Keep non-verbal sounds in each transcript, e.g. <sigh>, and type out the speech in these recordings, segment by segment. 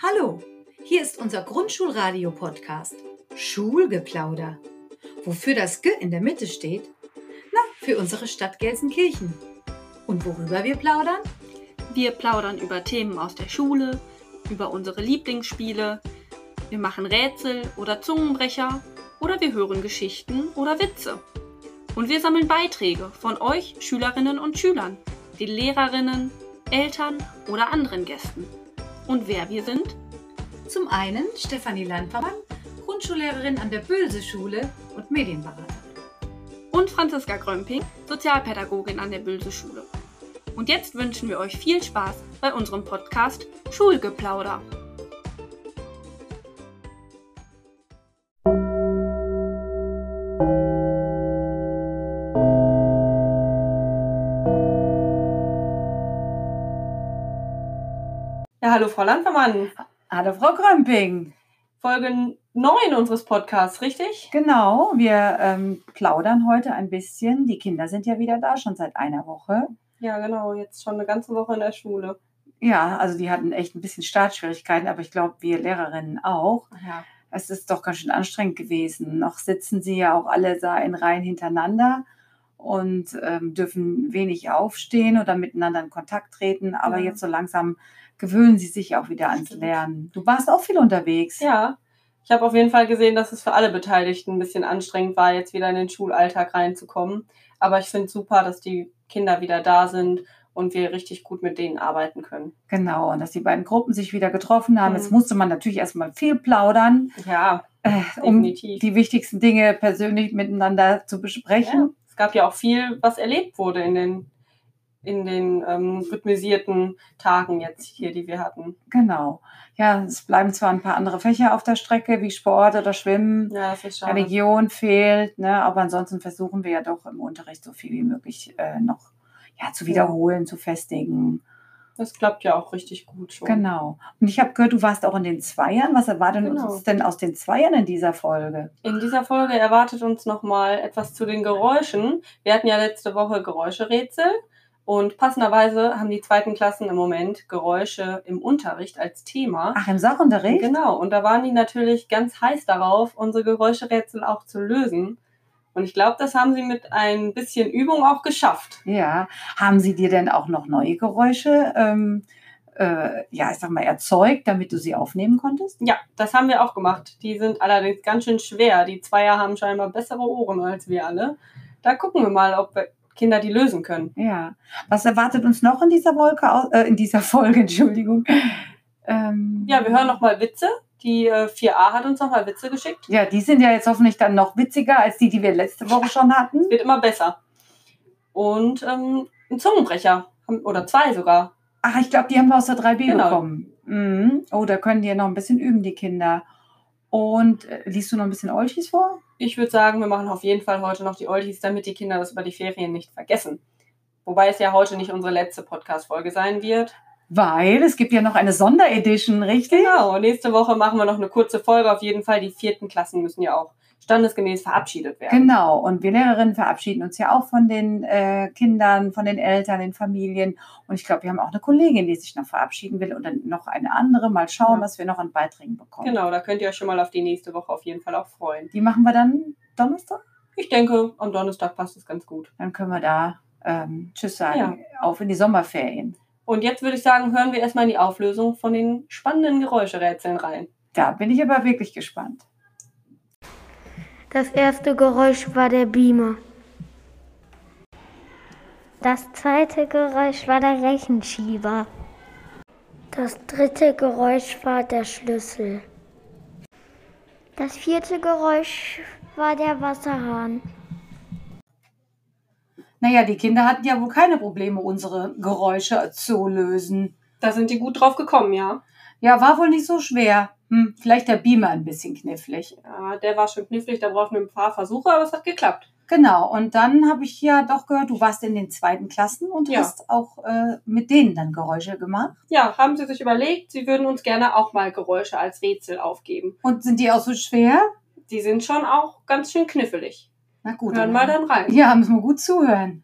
Hallo, hier ist unser Grundschulradio-Podcast Schulgeplauder. Wofür das G in der Mitte steht? Na, für unsere Stadt Gelsenkirchen. Und worüber wir plaudern? Wir plaudern über Themen aus der Schule, über unsere Lieblingsspiele, wir machen Rätsel oder Zungenbrecher oder wir hören Geschichten oder Witze. Und wir sammeln Beiträge von euch, Schülerinnen und Schülern, den Lehrerinnen, Eltern oder anderen Gästen. Und wer wir sind? Zum einen Stefanie Landvermann, Grundschullehrerin an der Bülse-Schule und Medienberaterin. Und Franziska Grömping, Sozialpädagogin an der Bülse-Schule. Und jetzt wünschen wir euch viel Spaß bei unserem Podcast Schulgeplauder. Hallo Frau Landvermann. Hallo Frau Grömping. Folge 9 unseres Podcasts, richtig? Genau, wir ähm, plaudern heute ein bisschen. Die Kinder sind ja wieder da, schon seit einer Woche. Ja, genau, jetzt schon eine ganze Woche in der Schule. Ja, also die hatten echt ein bisschen Startschwierigkeiten, aber ich glaube, wir Lehrerinnen auch. Ja. Es ist doch ganz schön anstrengend gewesen. Noch sitzen sie ja auch alle da in Reihen hintereinander und ähm, dürfen wenig aufstehen oder miteinander in Kontakt treten. Aber Ja. jetzt so langsam gewöhnen sie sich auch wieder ans. Lernen. Du warst auch viel unterwegs. Ja, ich habe auf jeden Fall gesehen, dass es für alle Beteiligten ein bisschen anstrengend war, jetzt wieder in den Schulalltag reinzukommen. Aber ich finde super, dass die Kinder wieder da sind und wir richtig gut mit denen arbeiten können. Genau, und dass die beiden Gruppen sich wieder getroffen haben. Mhm. Jetzt musste man natürlich erstmal viel plaudern, Ja, äh, um definitiv. die wichtigsten Dinge persönlich miteinander zu Ja. besprechen. Es gab ja auch viel, was erlebt wurde in den, in den ähm, rhythmisierten Tagen jetzt hier, die wir hatten. Genau. Ja, es bleiben zwar ein paar andere Fächer auf der Strecke, wie Sport oder Schwimmen. Ja. Religion fehlt, ne? aber ansonsten versuchen wir ja doch im Unterricht so viel wie möglich äh, noch ja, zu wiederholen, zu festigen. Das klappt ja auch richtig gut schon. Genau. Und ich habe gehört, du warst auch in den Zweiern. Was erwartet Genau. uns denn aus den Zweiern in dieser Folge? In dieser Folge erwartet uns nochmal etwas zu den Geräuschen. Wir hatten ja letzte Woche Geräuscherätsel und passenderweise haben die zweiten Klassen im Moment Geräusche im Unterricht als Thema. Ach, im Sachunterricht? Genau, und da waren die natürlich ganz heiß darauf, unsere Geräuscherätsel auch zu lösen. Und ich glaube, das haben sie mit ein bisschen Übung auch geschafft. Ja. Haben sie dir denn auch noch neue Geräusche, ähm, äh, ja, ich sag mal, erzeugt, damit du sie aufnehmen konntest? Ja, das haben wir auch gemacht. Die sind allerdings ganz schön schwer. Die Zweier haben scheinbar bessere Ohren als wir alle. Da gucken wir mal, ob wir Kinder die lösen können. Ja. Was erwartet uns noch in dieser Wolke, äh, in dieser <laughs> Folge, Entschuldigung? Ähm, Ja, wir hören nochmal Witze. Die äh, 4a hat uns nochmal Witze geschickt. Ja, die sind ja jetzt hoffentlich dann noch witziger als die, die wir letzte Woche schon hatten. Wird immer besser. Und ähm, ein Zungenbrecher. Oder zwei sogar. Ach, ich glaube, die haben wir aus der 3b Genau. bekommen. Mhm. Oh, da können die ja noch ein bisschen üben, die Kinder. Und äh, liest du noch ein bisschen Olchis vor? Ich würde sagen, wir machen auf jeden Fall heute noch die Oldies, damit die Kinder das über die Ferien nicht vergessen. Wobei es ja heute nicht unsere letzte Podcast-Folge sein wird. Weil es gibt ja noch eine Sonderedition, richtig? Genau, nächste Woche machen wir noch eine kurze Folge. Auf jeden Fall, die vierten Klassen müssen ja auch standesgemäß verabschiedet werden. Genau, und wir Lehrerinnen verabschieden uns ja auch von den äh, Kindern, von den Eltern, den Familien. Und ich glaube, wir haben auch eine Kollegin, die sich noch verabschieden will und dann noch eine andere. Mal schauen, Ja. was wir noch an Beiträgen bekommen. Genau, da könnt ihr euch schon mal auf die nächste Woche auf jeden Fall auch freuen. Die machen wir dann Donnerstag. Ich denke, am Donnerstag passt es ganz gut. Dann können wir da ähm, Tschüss sagen. Ja. Auf in die Sommerferien. Und jetzt würde ich sagen, hören wir erstmal in die Auflösung von den spannenden Geräuscherätseln rein. Da bin ich aber wirklich gespannt. Das erste Geräusch war der Beamer. Das zweite Geräusch war der Rechenschieber. Das dritte Geräusch war der Schlüssel. Das vierte Geräusch war der Wasserhahn. Naja, die Kinder hatten ja wohl keine Probleme, unsere Geräusche zu lösen. Da sind die gut drauf gekommen, ja. Ja, war wohl nicht so schwer. Hm, vielleicht der Beamer ein bisschen knifflig. Ja, der war schon knifflig, da brauchten wir ein paar Versuche, aber es hat geklappt. Genau, und dann habe ich ja doch gehört, du warst in den zweiten Klassen und Ja. hast auch äh, mit denen dann Geräusche gemacht. Ja, haben sie sich überlegt, sie würden uns gerne auch mal Geräusche als Rätsel aufgeben. Und sind die auch so schwer? Die sind schon auch ganz schön knifflig. Na gut. Hören dann mal dann rein. Ja, müssen wir gut zuhören.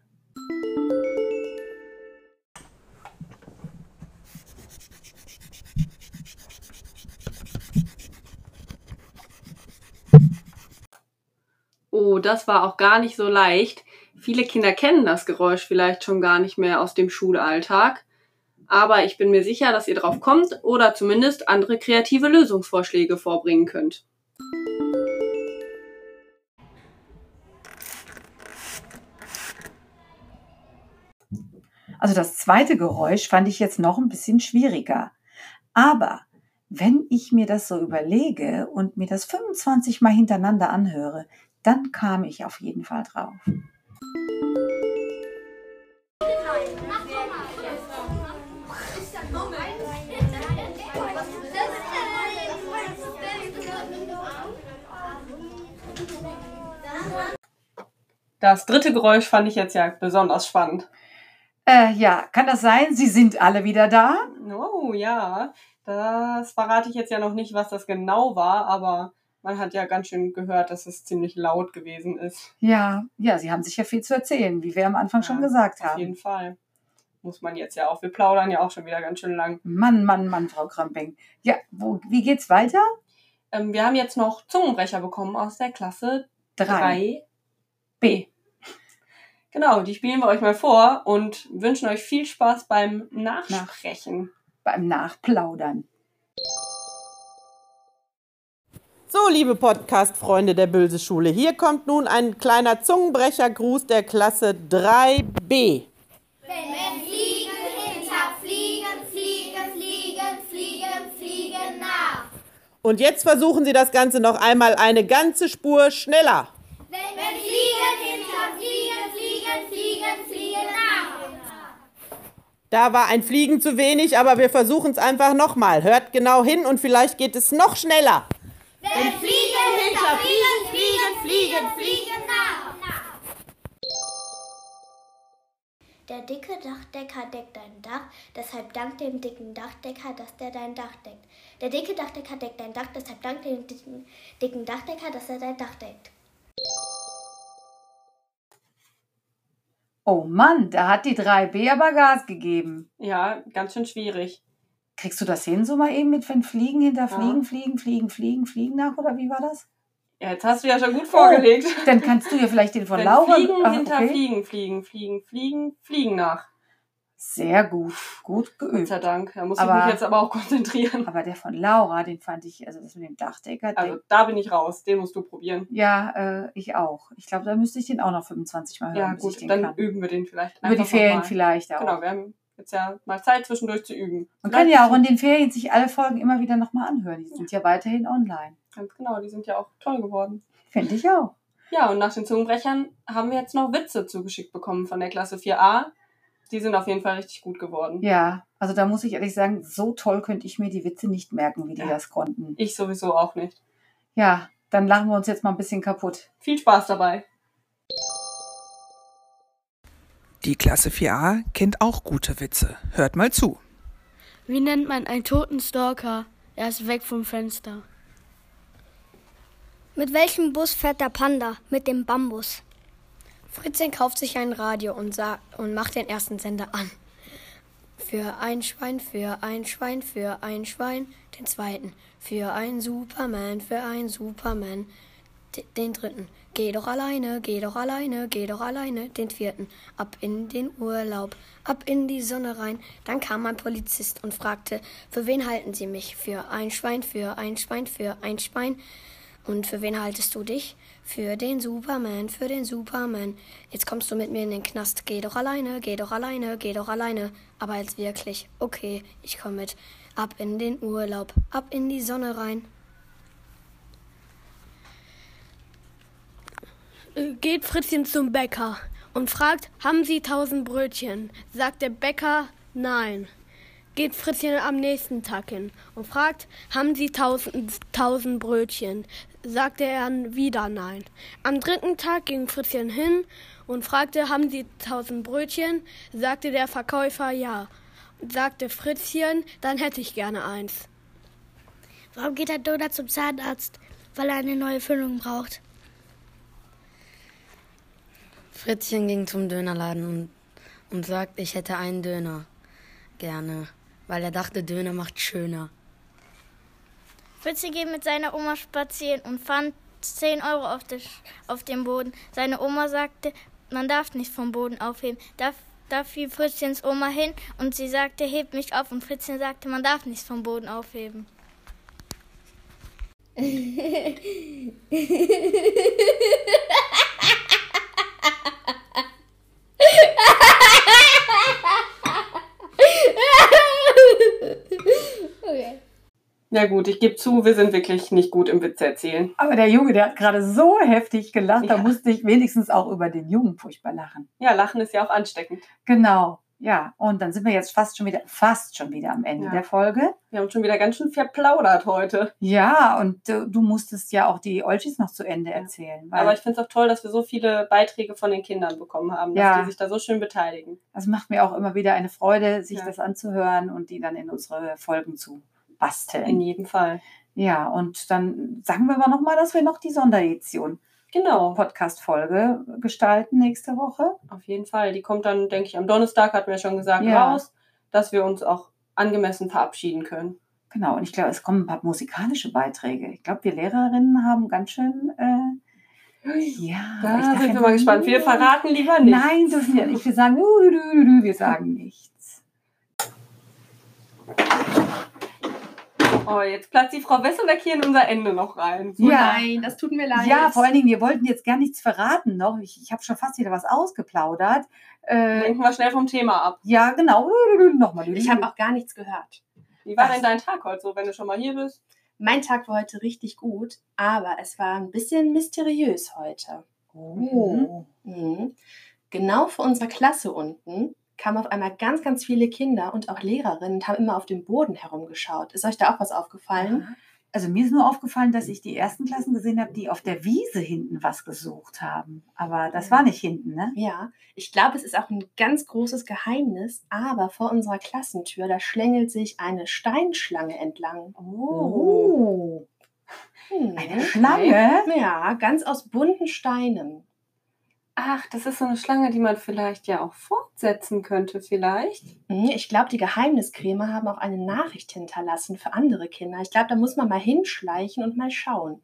Oh, das war auch gar nicht so leicht. Viele Kinder kennen das Geräusch vielleicht schon gar nicht mehr aus dem Schulalltag. Aber ich bin mir sicher, dass ihr drauf kommt oder zumindest andere kreative Lösungsvorschläge vorbringen könnt. Also das zweite Geräusch fand ich jetzt noch ein bisschen schwieriger. Aber wenn ich mir das so überlege und mir das 25 Mal hintereinander anhöre, dann kam ich auf jeden Fall drauf. Das dritte Geräusch fand ich jetzt ja besonders spannend. Äh, ja, kann das sein? Sie sind alle wieder da? Oh ja, das verrate ich jetzt ja noch nicht, was das genau war, aber man hat ja ganz schön gehört, dass es ziemlich laut gewesen ist. Ja, ja, Sie haben sicher viel zu erzählen, wie wir am Anfang schon Ja, gesagt Auf haben. jeden Fall. Muss man jetzt ja auch. Wir plaudern ja auch schon wieder ganz schön lang. Mann, Mann, Mann, Frau Kramping. Ja, wo, wie geht's weiter? Ähm, wir haben jetzt noch Zungenbrecher bekommen aus der Klasse 3b. Genau, die spielen wir euch mal vor und wünschen euch viel Spaß beim Nachsprechen. Beim Nachplaudern. So, liebe Podcast-Freunde der Bülse Schule, hier kommt nun ein kleiner Zungenbrechergruß der Klasse 3b. Wenn wir fliegen hinter Fliegen, fliegen, fliegen, fliegen, fliegen nach. Und jetzt versuchen Sie das Ganze noch einmal eine ganze Spur schneller. Wenn wir fliegen hinter Fliegen, fliegen, fliegen, fliegen nach. Da war ein Fliegen zu wenig, aber wir versuchen es einfach nochmal. Hört genau hin und vielleicht geht es noch schneller. Wir fliegen hinter Fliegen, fliegen, fliegen, fliegen nach. Der dicke Dachdecker deckt dein Dach, deshalb dank dem dicken Dachdecker, dass der dein Dach deckt. Der dicke Dachdecker deckt dein Dach, deshalb dank dem dicken Dachdecker, dass er dein Dach deckt. Oh Mann, da hat die 3b aber Gas gegeben. Ja, ganz schön schwierig. Kriegst du das hin, so mal eben mit, wenn Fliegen hinter Ja. Fliegen, Fliegen, Fliegen, Fliegen, Fliegen nach, oder wie war das? Ja, jetzt hast du ja schon gut vorgelegt. Dann kannst du ja vielleicht den von Wenn Laura... Fliegen Ah, hinter okay. Fliegen, Fliegen, Fliegen, Fliegen, Fliegen nach. Sehr gut, gut Gott geübt. sei Dank. Da muss Aber- ich mich jetzt aber auch konzentrieren. Aber der von Laura, den fand ich, also das mit dem Dachdecker, Also da bin ich raus. Den musst du probieren. ja, äh, ich auch. Ich glaube, da müsste ich den auch noch 25 Mal hören, Ja, gut, dann kann. üben wir den vielleicht Über die Ferien vielleicht auch. Genau, wir haben jetzt ja mal Zeit zwischendurch zu üben. Man Vielleicht kann ja auch in den Ferien sich alle Folgen immer wieder nochmal anhören. Die sind ja weiterhin online. Ganz genau, die sind ja auch toll geworden. Finde ich auch. Ja, und nach den Zungenbrechern haben wir jetzt noch Witze zugeschickt bekommen von der Klasse 4a. Die sind auf jeden Fall richtig gut geworden. Ja, also da muss ich ehrlich sagen, so toll könnte ich mir die Witze nicht merken, wie die Ja. das konnten. Ich sowieso auch nicht. Ja, dann lachen wir uns jetzt mal ein bisschen kaputt. Viel Spaß dabei. Die Klasse 4a kennt auch gute Witze. Hört mal zu. Wie nennt man einen toten Stalker? Er ist weg vom Fenster. Mit welchem Bus fährt der Panda? Mit dem Bambus. Fritzchen kauft sich ein Radio und, und macht den ersten Sender an. Für ein Schwein, für ein Schwein, für ein Schwein. Den zweiten. Für ein Superman, für ein Superman. Den dritten. Geh doch alleine, geh doch alleine, geh doch alleine. Den vierten. Ab in den Urlaub, ab in die Sonne rein. Dann kam ein Polizist und fragte, für wen halten Sie mich? Für ein Schwein, für ein Schwein, für ein Schwein. Und für wen haltest du dich? Für den Superman, für den Superman. Jetzt kommst du mit mir in den Knast. Geh doch alleine, geh doch alleine, geh doch alleine. Aber jetzt wirklich. Okay, ich komm mit. Ab in den Urlaub, ab in die Sonne rein. Äh, Geht Fritzchen zum Bäcker und fragt, haben Sie tausend Brötchen? Sagt der Bäcker, nein. Geht Fritzchen am nächsten Tag hin und fragt, haben Sie tausend, tausend Brötchen? Sagte er wieder nein. Am dritten Tag ging Fritzchen hin und fragte, haben Sie tausend Brötchen? Sagte der Verkäufer ja. Und sagte Fritzchen, dann hätte ich gerne eins. Warum geht der Donut zum Zahnarzt? Weil er eine neue Füllung braucht. Fritzchen ging zum Dönerladen und, und sagt, ich hätte einen Döner gerne, weil er dachte, Döner macht schöner. Fritzi geht mit seiner Oma spazieren und fand 10 Euro auf, der, auf dem Boden. Seine Oma sagte, man darf nicht vom Boden aufheben. Da, da fiel Fritzchens Oma hin und sie sagte, heb mich auf. Und Fritzchen sagte, man darf nicht vom Boden aufheben. <laughs> Ja gut, ich gebe zu, wir sind wirklich nicht gut im Witze erzählen. Aber der Junge, der hat gerade so heftig gelacht, ja. da musste ich wenigstens auch über den Jungen furchtbar lachen. Ja, Lachen ist ja auch ansteckend. Genau. Ja, und dann sind wir jetzt fast schon wieder, fast schon wieder am Ende ja. der Folge. Wir haben schon wieder ganz schön verplaudert heute. Ja, und äh, du musstest ja auch die Olchis noch zu Ende erzählen. Aber ich finde es auch toll, dass wir so viele Beiträge von den Kindern bekommen haben, dass ja. die sich da so schön beteiligen. Das macht mir auch immer wieder eine Freude, sich ja. das anzuhören und die dann in unsere Folgen zu basteln. In jedem Fall. Ja, und dann sagen wir aber nochmal, dass wir noch die Sonderedition genau. Podcast-Folge gestalten nächste Woche. Auf jeden Fall. Die kommt dann, denke ich, am Donnerstag, hatten wir schon gesagt, ja. raus, dass wir uns auch angemessen verabschieden können. Genau, und ich glaube, es kommen ein paar musikalische Beiträge. Ich glaube, wir Lehrerinnen haben ganz schön. Äh, ja, da sind wir mal gespannt. Wir verraten lieber nicht. Nein, dürfen wir nicht. Wir sagen, wir sagen nichts. Oh, jetzt platzt die Frau Wesselbeck hier in unser Ende noch rein. So ja. Nein, das tut mir leid. Ja, vor allen Dingen, wir wollten jetzt gar nichts verraten noch. Ich, ich habe schon fast wieder was ausgeplaudert. Äh, Lenken wir schnell vom Thema ab. Ja, genau. <laughs> Nochmal. Ich habe auch gar nichts gehört. Wie war Was? denn dein Tag heute so, wenn du schon mal hier bist? Mein Tag war heute richtig gut, aber es war ein bisschen mysteriös heute. Oh. Mhm. Genau vor unserer Klasse unten kamen auf einmal ganz, ganz viele Kinder und auch Lehrerinnen und haben immer auf dem Boden herumgeschaut. Ist euch da auch was aufgefallen? Also mir ist nur aufgefallen, dass ich die ersten Klassen gesehen habe, die auf der Wiese hinten was gesucht haben. Aber das war nicht hinten, ne? Ja, ich glaube, es ist auch ein ganz großes Geheimnis. Aber vor unserer Klassentür, da schlängelt sich eine Steinschlange entlang. Oh. Hm. Eine Schlange? Ja, ganz aus bunten Steinen. Ach, das ist so eine Schlange, die man vielleicht ja auch fortsetzen könnte, vielleicht. Ich glaube, die Geheimniskrämer haben auch eine Nachricht hinterlassen für andere Kinder. Ich glaube, da muss man mal hinschleichen und mal schauen.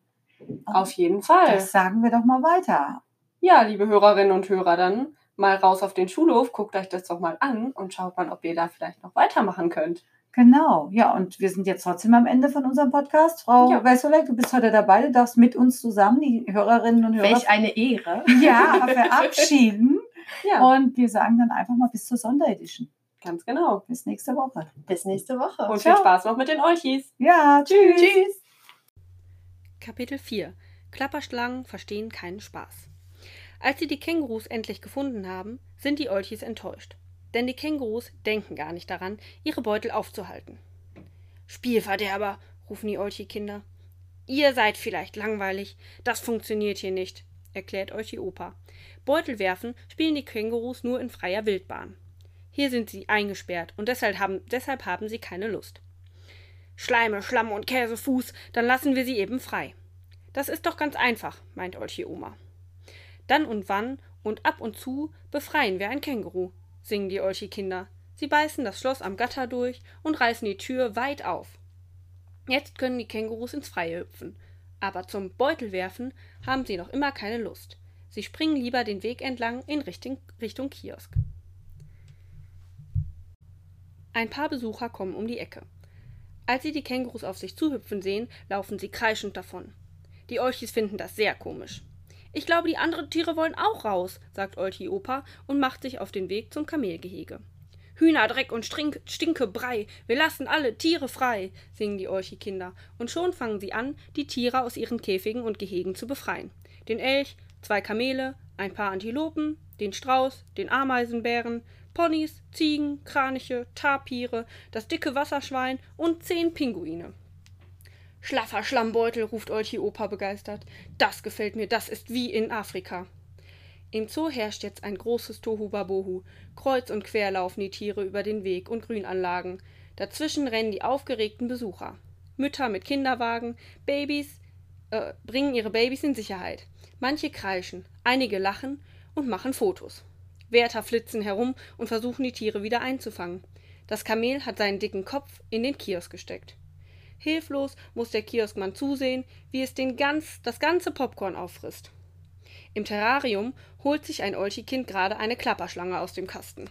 Auf jeden Fall. Das sagen wir doch mal weiter. Ja, liebe Hörerinnen und Hörer, dann mal raus auf den Schulhof, guckt euch das doch mal an und schaut mal, ob ihr da vielleicht noch weitermachen könnt. Genau, ja, und wir sind jetzt trotzdem am Ende von unserem Podcast. Frau ja. Wesselbeck, du bist heute dabei, du darfst mit uns zusammen, die Hörerinnen und Hörer. Welch eine Ehre. Ja, <laughs> verabschieden. ja. Und wir sagen dann einfach mal bis zur Sonderedition. Ganz genau. Bis nächste Woche. Bis nächste Woche. Und Ciao. viel Spaß noch mit den Olchis. Ja, tschüss. Tschüss. Kapitel 4. Klapperschlangen verstehen keinen Spaß. Als sie die Kängurus endlich gefunden haben, sind die Olchis enttäuscht denn die Kängurus denken gar nicht daran, ihre Beutel aufzuhalten. Spielverderber, rufen die Olchi-Kinder. Ihr seid vielleicht langweilig, das funktioniert hier nicht, erklärt euch die Opa. Beutel werfen spielen die Kängurus nur in freier Wildbahn. Hier sind sie eingesperrt und deshalb haben, deshalb haben sie keine Lust. Schleime, Schlamm und Käsefuß, dann lassen wir sie eben frei. Das ist doch ganz einfach, meint Olchi Oma. Dann und wann und ab und zu befreien wir ein Känguru, singen die Olchi-Kinder. Sie beißen das Schloss am Gatter durch und reißen die Tür weit auf. Jetzt können die Kängurus ins Freie hüpfen. Aber zum Beutelwerfen haben sie noch immer keine Lust. Sie springen lieber den Weg entlang in Richtung, Richtung Kiosk. Ein paar Besucher kommen um die Ecke. Als sie die Kängurus auf sich zuhüpfen sehen, laufen sie kreischend davon. Die Olchis finden das sehr komisch. Ich glaube, die anderen Tiere wollen auch raus, sagt Olti Opa und macht sich auf den Weg zum Kamelgehege. Hühnerdreck und Strink, Stinkebrei, wir lassen alle Tiere frei, singen die Olchi-Kinder, und schon fangen sie an, die Tiere aus ihren Käfigen und Gehegen zu befreien. Den Elch, zwei Kamele, ein paar Antilopen, den Strauß, den Ameisenbären, Ponys, Ziegen, Kraniche, Tapire, das dicke Wasserschwein und zehn Pinguine. Schlaffer Schlammbeutel, ruft Olchi Opa begeistert. Das gefällt mir, das ist wie in Afrika. Im Zoo herrscht jetzt ein großes Tohuwabohu. Kreuz und quer laufen die Tiere über den Weg und Grünanlagen. Dazwischen rennen die aufgeregten Besucher. Mütter mit Kinderwagen, Babys äh, bringen ihre Babys in Sicherheit. Manche kreischen, einige lachen und machen Fotos. Wärter flitzen herum und versuchen die Tiere wieder einzufangen. Das Kamel hat seinen dicken Kopf in den Kiosk gesteckt. Hilflos muss der Kioskmann zusehen, wie es den ganz, das ganze Popcorn auffrisst. Im Terrarium holt sich ein Olchikind gerade eine Klapperschlange aus dem Kasten.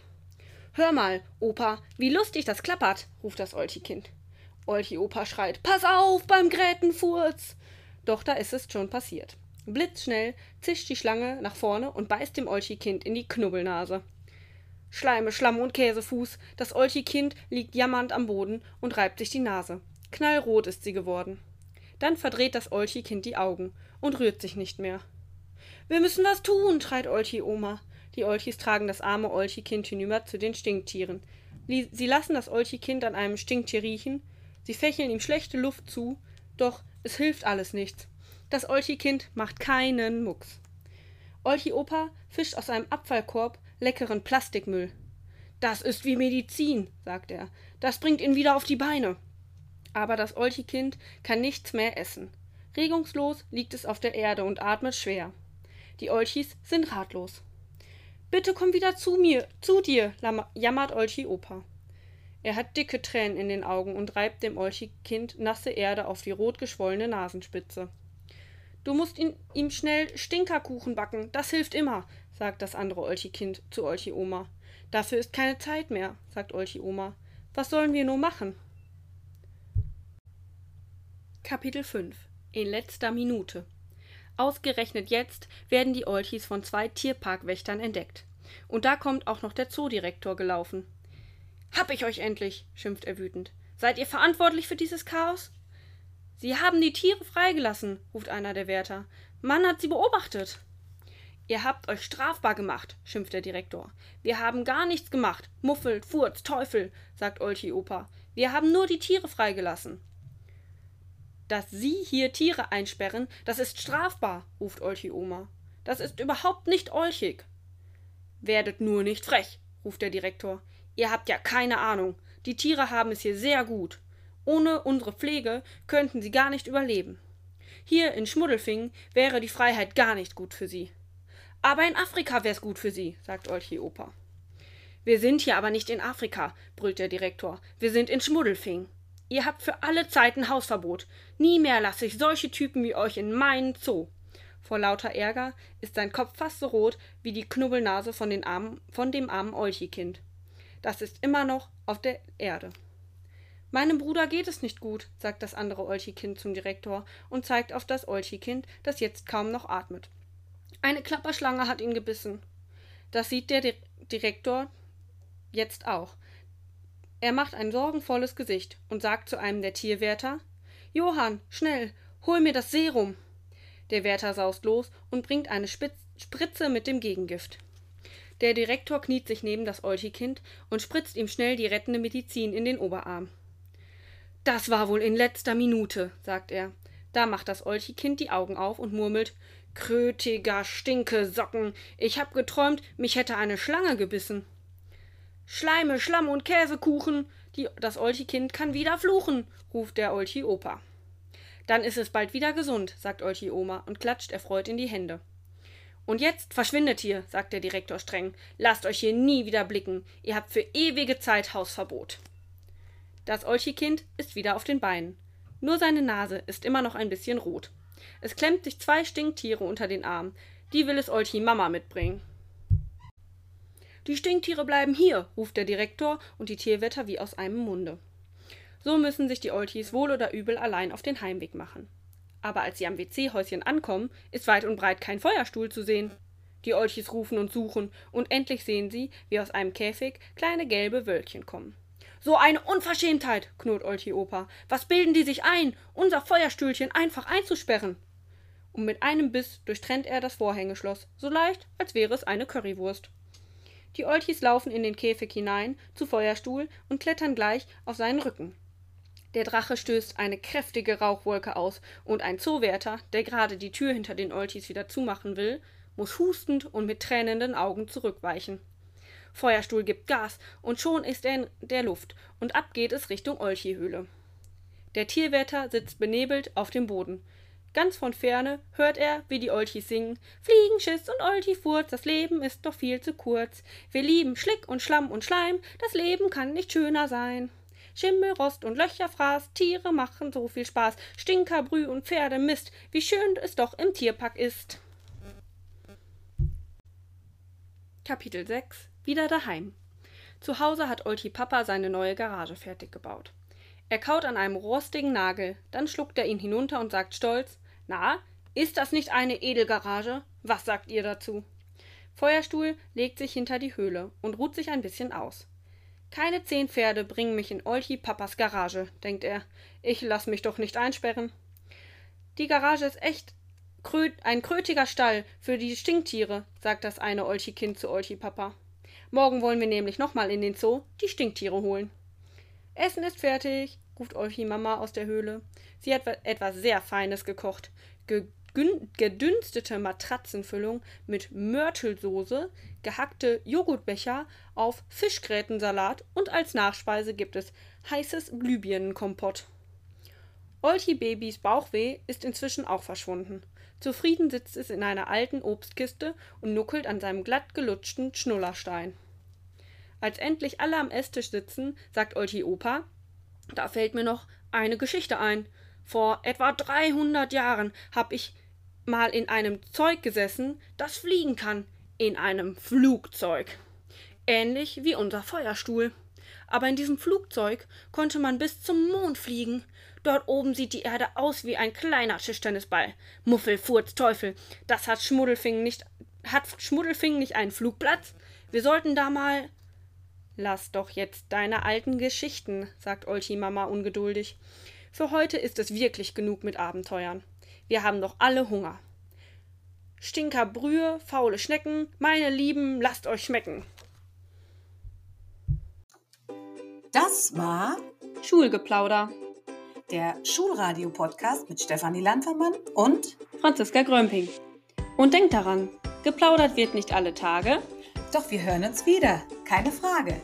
Hör mal, Opa, wie lustig das klappert, ruft das Olchikind. Olchi-Opa schreit: Pass auf beim Grätenfurz! Doch da ist es schon passiert. Blitzschnell zischt die Schlange nach vorne und beißt dem Olchi-Kind in die Knubbelnase. Schleime, Schlamm und Käsefuß, das Olchi-Kind liegt jammernd am Boden und reibt sich die Nase. Knallrot ist sie geworden. Dann verdreht das Olchi-Kind die Augen und rührt sich nicht mehr. Wir müssen was tun, schreit Olchi-Oma. Die Olchis tragen das arme Olchi-Kind hinüber zu den Stinktieren. Sie lassen das Olchi-Kind an einem Stinktier riechen, sie fächeln ihm schlechte Luft zu, doch es hilft alles nichts. Das Olchi-Kind macht keinen Mucks. Olchi-Opa fischt aus einem Abfallkorb leckeren Plastikmüll. Das ist wie Medizin, sagt er. Das bringt ihn wieder auf die Beine. Aber das Olchi-Kind kann nichts mehr essen. Regungslos liegt es auf der Erde und atmet schwer. Die Olchis sind ratlos. Bitte komm wieder zu mir, zu dir, jammert Olchi Opa. Er hat dicke Tränen in den Augen und reibt dem Olchi-Kind nasse Erde auf die rot geschwollene Nasenspitze. Du musst ihn, ihm schnell Stinkerkuchen backen, das hilft immer, sagt das andere Olchi-Kind zu Olchi-Oma. Dafür ist keine Zeit mehr, sagt Olchi-Oma. Was sollen wir nur machen? Kapitel 5 In letzter Minute Ausgerechnet jetzt werden die Olchis von zwei Tierparkwächtern entdeckt. Und da kommt auch noch der Zoodirektor gelaufen. Hab ich euch endlich, schimpft er wütend. Seid ihr verantwortlich für dieses Chaos? Sie haben die Tiere freigelassen, ruft einer der Wärter. Mann hat sie beobachtet. Ihr habt euch strafbar gemacht, schimpft der Direktor. Wir haben gar nichts gemacht. Muffel, Furz, Teufel, sagt Olchi Opa. Wir haben nur die Tiere freigelassen. Dass Sie hier Tiere einsperren, das ist strafbar, ruft Olchi Oma. Das ist überhaupt nicht olchig. Werdet nur nicht frech, ruft der Direktor. Ihr habt ja keine Ahnung. Die Tiere haben es hier sehr gut. Ohne unsere Pflege könnten sie gar nicht überleben. Hier in Schmuddelfingen wäre die Freiheit gar nicht gut für sie. Aber in Afrika wär's gut für sie, sagt Olchi Opa. Wir sind hier aber nicht in Afrika, brüllt der Direktor. Wir sind in Schmuddelfingen. Ihr habt für alle Zeiten Hausverbot. Nie mehr lasse ich solche Typen wie euch in meinen Zoo. Vor lauter Ärger ist sein Kopf fast so rot wie die Knubbelnase von, den armen, von dem armen Olchi-Kind. Das ist immer noch auf der Erde. Meinem Bruder geht es nicht gut, sagt das andere Olchi-Kind zum Direktor und zeigt auf das Olchi-Kind, das jetzt kaum noch atmet. Eine Klapperschlange hat ihn gebissen. Das sieht der Direktor jetzt auch. Er macht ein sorgenvolles Gesicht und sagt zu einem der Tierwärter Johann, schnell, hol mir das Serum. Der Wärter saust los und bringt eine Spitz Spritze mit dem Gegengift. Der Direktor kniet sich neben das Olchi-Kind und spritzt ihm schnell die rettende Medizin in den Oberarm. Das war wohl in letzter Minute, sagt er. Da macht das Olchi-Kind die Augen auf und murmelt Krötiger Stinkesocken. Ich hab geträumt, mich hätte eine Schlange gebissen. Schleime, Schlamm und Käsekuchen. Die, das Olchi-Kind kann wieder fluchen, ruft der Olchi-Opa. Dann ist es bald wieder gesund, sagt Olchi-Oma und klatscht erfreut in die Hände. Und jetzt verschwindet hier, sagt der Direktor streng. Lasst euch hier nie wieder blicken. Ihr habt für ewige Zeit Hausverbot. Das Olchi-Kind ist wieder auf den Beinen. Nur seine Nase ist immer noch ein bisschen rot. Es klemmt sich zwei Stinktiere unter den Arm. Die will es Olchi Mama mitbringen. Die Stinktiere bleiben hier, ruft der Direktor und die Tierwetter wie aus einem Munde. So müssen sich die Oltis wohl oder übel allein auf den Heimweg machen. Aber als sie am WC-Häuschen ankommen, ist weit und breit kein Feuerstuhl zu sehen. Die Olchis rufen und suchen, und endlich sehen sie, wie aus einem Käfig kleine gelbe Wölkchen kommen. So eine Unverschämtheit, knurrt Olchi Opa. Was bilden die sich ein, unser Feuerstühlchen einfach einzusperren? Und mit einem Biss durchtrennt er das Vorhängeschloss, so leicht, als wäre es eine Currywurst. Die Olchis laufen in den Käfig hinein, zu Feuerstuhl, und klettern gleich auf seinen Rücken. Der Drache stößt eine kräftige Rauchwolke aus, und ein Zoowärter, der gerade die Tür hinter den Olchis wieder zumachen will, muss hustend und mit tränenden Augen zurückweichen. Feuerstuhl gibt Gas, und schon ist er in der Luft, und ab geht es Richtung Olchi-Höhle. Der Tierwärter sitzt benebelt auf dem Boden. Ganz von ferne hört er, wie die Olchis singen. Fliegenschiss und Olchifurz, das Leben ist doch viel zu kurz. Wir lieben Schlick und Schlamm und Schleim, das Leben kann nicht schöner sein. Schimmel, Rost und Löcher fraß, Tiere machen so viel Spaß, Stinker, Brüh und Pferde Mist, wie schön es doch im Tierpark ist. Kapitel 6 Wieder daheim. Zu Hause hat Olti Papa seine neue Garage fertig gebaut. Er kaut an einem rostigen Nagel, dann schluckt er ihn hinunter und sagt stolz: Na, ist das nicht eine Edelgarage? Was sagt ihr dazu? Feuerstuhl legt sich hinter die Höhle und ruht sich ein bisschen aus. Keine zehn Pferde bringen mich in Olchi Papas Garage, denkt er. Ich lass mich doch nicht einsperren. Die Garage ist echt kröt ein krötiger Stall für die Stinktiere, sagt das eine Olchi-Kind zu Olchi-Papa. Morgen wollen wir nämlich nochmal in den Zoo die Stinktiere holen. Essen ist fertig, ruft Olchi-Mama aus der Höhle. Sie hat etwas sehr Feines gekocht. Ge gedünstete Matratzenfüllung mit Mörtelsoße, gehackte Joghurtbecher auf Fischgrätensalat und als Nachspeise gibt es heißes Glühbirnenkompott. Olti Babys Bauchweh ist inzwischen auch verschwunden. Zufrieden sitzt es in einer alten Obstkiste und nuckelt an seinem glatt gelutschten Schnullerstein. Als endlich alle am Esstisch sitzen, sagt Olti Opa, da fällt mir noch eine Geschichte ein. Vor etwa 300 Jahren hab ich mal in einem Zeug gesessen, das fliegen kann. In einem Flugzeug. Ähnlich wie unser Feuerstuhl. Aber in diesem Flugzeug konnte man bis zum Mond fliegen. Dort oben sieht die Erde aus wie ein kleiner Tischtennisball. Muffel, Furz, Teufel. Das hat Schmuddelfing nicht. Hat Schmuddelfing nicht einen Flugplatz? Wir sollten da mal. Lass doch jetzt deine alten Geschichten, sagt Olchi Mama ungeduldig. Für heute ist es wirklich genug mit Abenteuern. Wir haben doch alle Hunger. Stinkerbrühe, faule Schnecken, meine Lieben, lasst euch schmecken. Das war Schulgeplauder. Der Schulradio-Podcast mit Stefanie Landvermann und Franziska Grömping. Und denkt daran, geplaudert wird nicht alle Tage. Doch wir hören uns wieder, keine Frage.